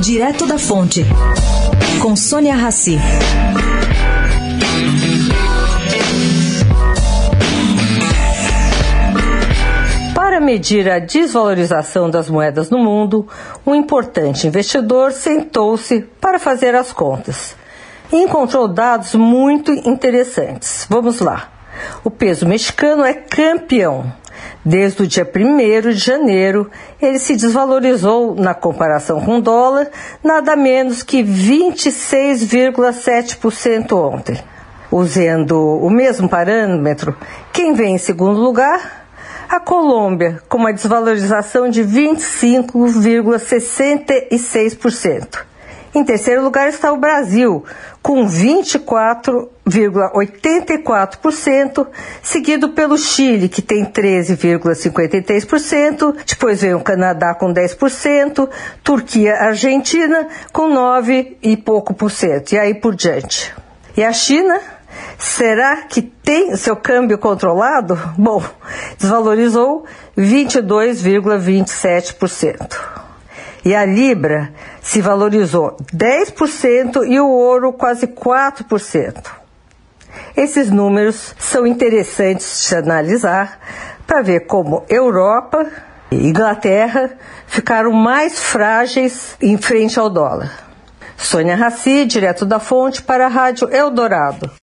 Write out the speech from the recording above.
Direto da Fonte, com Sônia Rassi. Para medir a desvalorização das moedas no mundo, um importante investidor sentou-se para fazer as contas e encontrou dados muito interessantes. Vamos lá. O peso mexicano é campeão. Desde o dia 1 de janeiro, ele se desvalorizou na comparação com o dólar, nada menos que 26,7% ontem. Usando o mesmo parâmetro, quem vem em segundo lugar? A Colômbia, com uma desvalorização de 25,66%. Em terceiro lugar está o Brasil, com 24,84%, seguido pelo Chile, que tem 13,53%, depois vem o Canadá com 10%, Turquia, Argentina com 9 e pouco por cento, e aí por diante. E a China? Será que tem seu câmbio controlado? Bom, desvalorizou 22,27%. E a Libra se valorizou 10% e o ouro quase 4%. Esses números são interessantes de analisar para ver como Europa e Inglaterra ficaram mais frágeis em frente ao dólar. Sônia Raci, direto da fonte para a Rádio Eldorado.